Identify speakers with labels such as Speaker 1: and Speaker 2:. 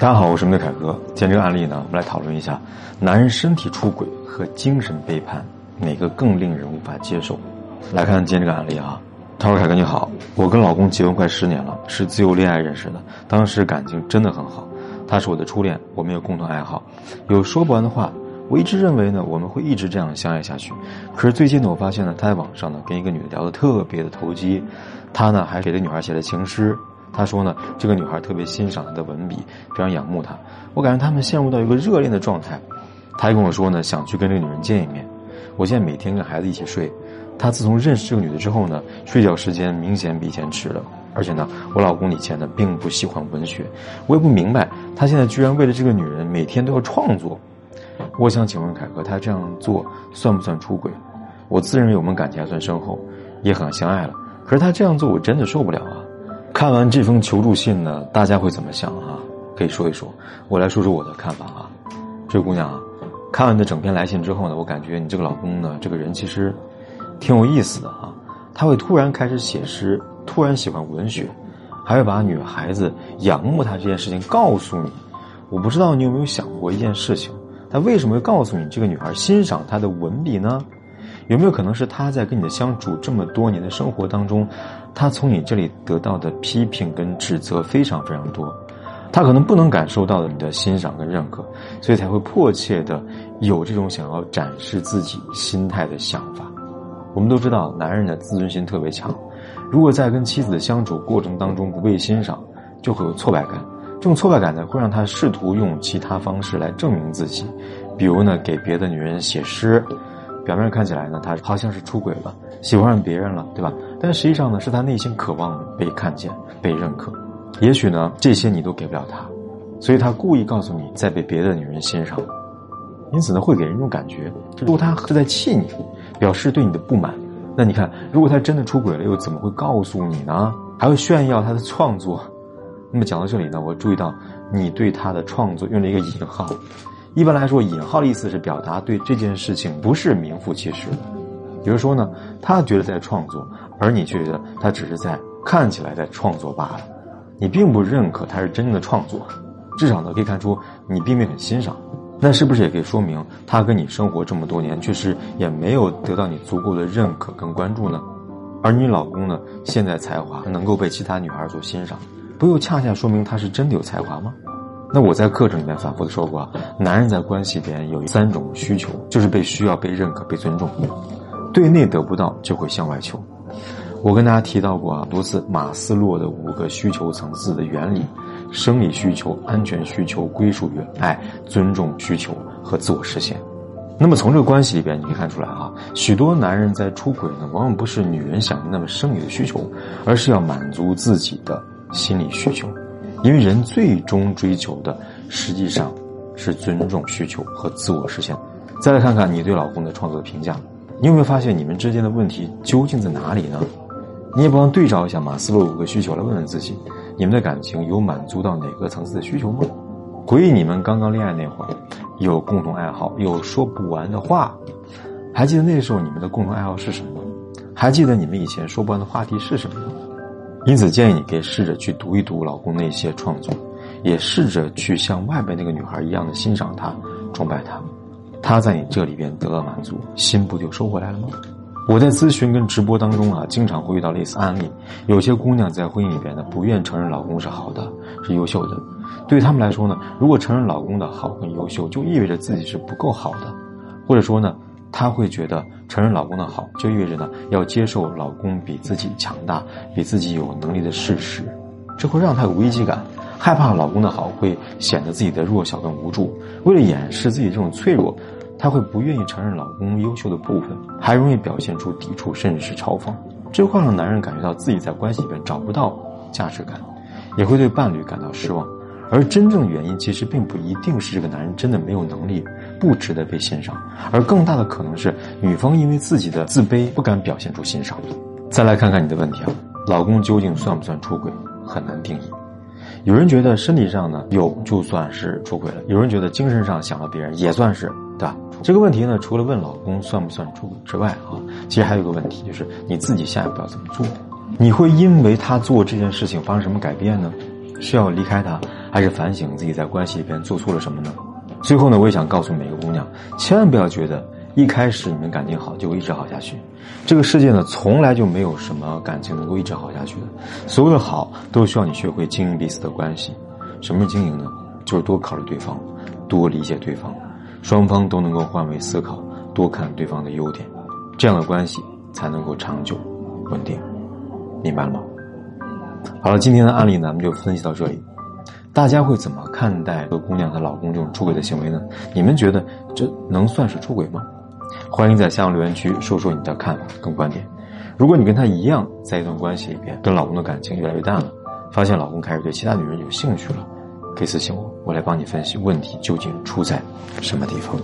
Speaker 1: 大家好，我是梅凯哥。今天这个案例呢，我们来讨论一下，男人身体出轨和精神背叛哪个更令人无法接受？来看今天这个案例啊。他说：“凯哥你好，我跟老公结婚快十年了，是自由恋爱认识的，当时感情真的很好。他是我的初恋，我们有共同爱好，有说不完的话。我一直认为呢，我们会一直这样相爱下去。可是最近呢，我发现呢，他在网上呢跟一个女的聊得特别的投机，他呢还给这女孩写了情诗。他说呢，这个女孩特别欣赏他的文笔，非常仰慕他。我感觉他们陷入到一个热恋的状态。他还跟我说呢，想去跟这个女人见一面。我现在每天跟孩子一起睡。”他自从认识这个女的之后呢，睡觉时间明显比以前迟了。而且呢，我老公以前呢并不喜欢文学，我也不明白他现在居然为了这个女人每天都要创作。我想请问凯哥，他这样做算不算出轨？我自认为我们感情还算深厚，也很相爱了。可是他这样做我真的受不了啊！看完这封求助信呢，大家会怎么想啊？可以说一说，我来说说我的看法啊。这位姑娘啊，看完你的整篇来信之后呢，我感觉你这个老公呢，这个人其实。挺有意思的啊，他会突然开始写诗，突然喜欢文学，还会把女孩子仰慕他这件事情告诉你。我不知道你有没有想过一件事情，他为什么会告诉你这个女孩欣赏他的文笔呢？有没有可能是他在跟你的相处这么多年的生活当中，他从你这里得到的批评跟指责非常非常多，他可能不能感受到你的欣赏跟认可，所以才会迫切的有这种想要展示自己心态的想法。我们都知道，男人的自尊心特别强，如果在跟妻子相处过程当中不被欣赏，就会有挫败感。这种挫败感呢，会让他试图用其他方式来证明自己，比如呢，给别的女人写诗。表面上看起来呢，他好像是出轨了，喜欢上别人了，对吧？但实际上呢，是他内心渴望被看见、被认可。也许呢，这些你都给不了他，所以他故意告诉你在被别的女人欣赏。因此呢，会给人一种感觉，如果他是在气你。表示对你的不满，那你看，如果他真的出轨了，又怎么会告诉你呢？还会炫耀他的创作。那么讲到这里呢，我注意到你对他的创作用了一个引号。一般来说，引号的意思是表达对这件事情不是名副其实的。比如说呢，他觉得在创作，而你却觉得他只是在看起来在创作罢了。你并不认可他是真正的创作，至少呢，可以看出你并没有很欣赏。那是不是也可以说明，他跟你生活这么多年，确实也没有得到你足够的认可跟关注呢？而你老公呢，现在才华能够被其他女孩所欣赏，不又恰恰说明他是真的有才华吗？那我在课程里面反复的说过啊，男人在关系里边有三种需求，就是被需要、被认可、被尊重。对内得不到，就会向外求。我跟大家提到过啊，多次马斯洛的五个需求层次的原理。生理需求、安全需求、归属与爱、尊重需求和自我实现。那么从这个关系里边，你可以看出来啊，许多男人在出轨呢，往往不是女人想的那么生理的需求，而是要满足自己的心理需求。因为人最终追求的实际上是尊重需求和自我实现。再来看看你对老公的创作的评价，你有没有发现你们之间的问题究竟在哪里呢？你也不妨对照一下马斯洛五个需求来问问自己。你们的感情有满足到哪个层次的需求吗？回忆你们刚刚恋爱那会儿，有共同爱好，有说不完的话。还记得那时候你们的共同爱好是什么？还记得你们以前说不完的话题是什么吗？因此，建议你可以试着去读一读老公那些创作，也试着去像外边那个女孩一样的欣赏他、崇拜他。他在你这里边得到满足，心不就收回来了吗？我在咨询跟直播当中啊，经常会遇到类似案例。有些姑娘在婚姻里边呢，不愿承认老公是好的，是优秀的。对于他们来说呢，如果承认老公的好跟优秀，就意味着自己是不够好的，或者说呢，她会觉得承认老公的好，就意味着呢，要接受老公比自己强大、比自己有能力的事实。这会让她有危机感，害怕老公的好会显得自己的弱小跟无助。为了掩饰自己这种脆弱。她会不愿意承认老公优秀的部分，还容易表现出抵触，甚至是嘲讽，这会让男人感觉到自己在关系里边找不到价值感，也会对伴侣感到失望。而真正原因其实并不一定是这个男人真的没有能力，不值得被欣赏，而更大的可能是女方因为自己的自卑不敢表现出欣赏。再来看看你的问题啊，老公究竟算不算出轨？很难定义。有人觉得身体上呢有就算是出轨了，有人觉得精神上想到别人也算是。对吧？这个问题呢，除了问老公算不算出轨之外啊，其实还有一个问题，就是你自己下一步要怎么做？你会因为他做这件事情发生什么改变呢？是要离开他，还是反省自己在关系里边做错了什么呢？最后呢，我也想告诉每个姑娘，千万不要觉得一开始你们感情好就会一直好下去。这个世界呢，从来就没有什么感情能够一直好下去的。所有的好都需要你学会经营彼此的关系。什么是经营呢？就是多考虑对方，多理解对方，双方都能够换位思考，多看对方的优点，这样的关系才能够长久稳定。明白了吗？好了，今天的案例，咱们就分析到这里。大家会怎么看待和姑娘她老公这种出轨的行为呢？你们觉得这能算是出轨吗？欢迎在下方留言区说说你的看法跟观点。如果你跟他一样，在一段关系里边跟老公的感情越来越淡了，发现老公开始对其他女人有兴趣了，可以私信我，我来帮你分析问题究竟出在什么地方。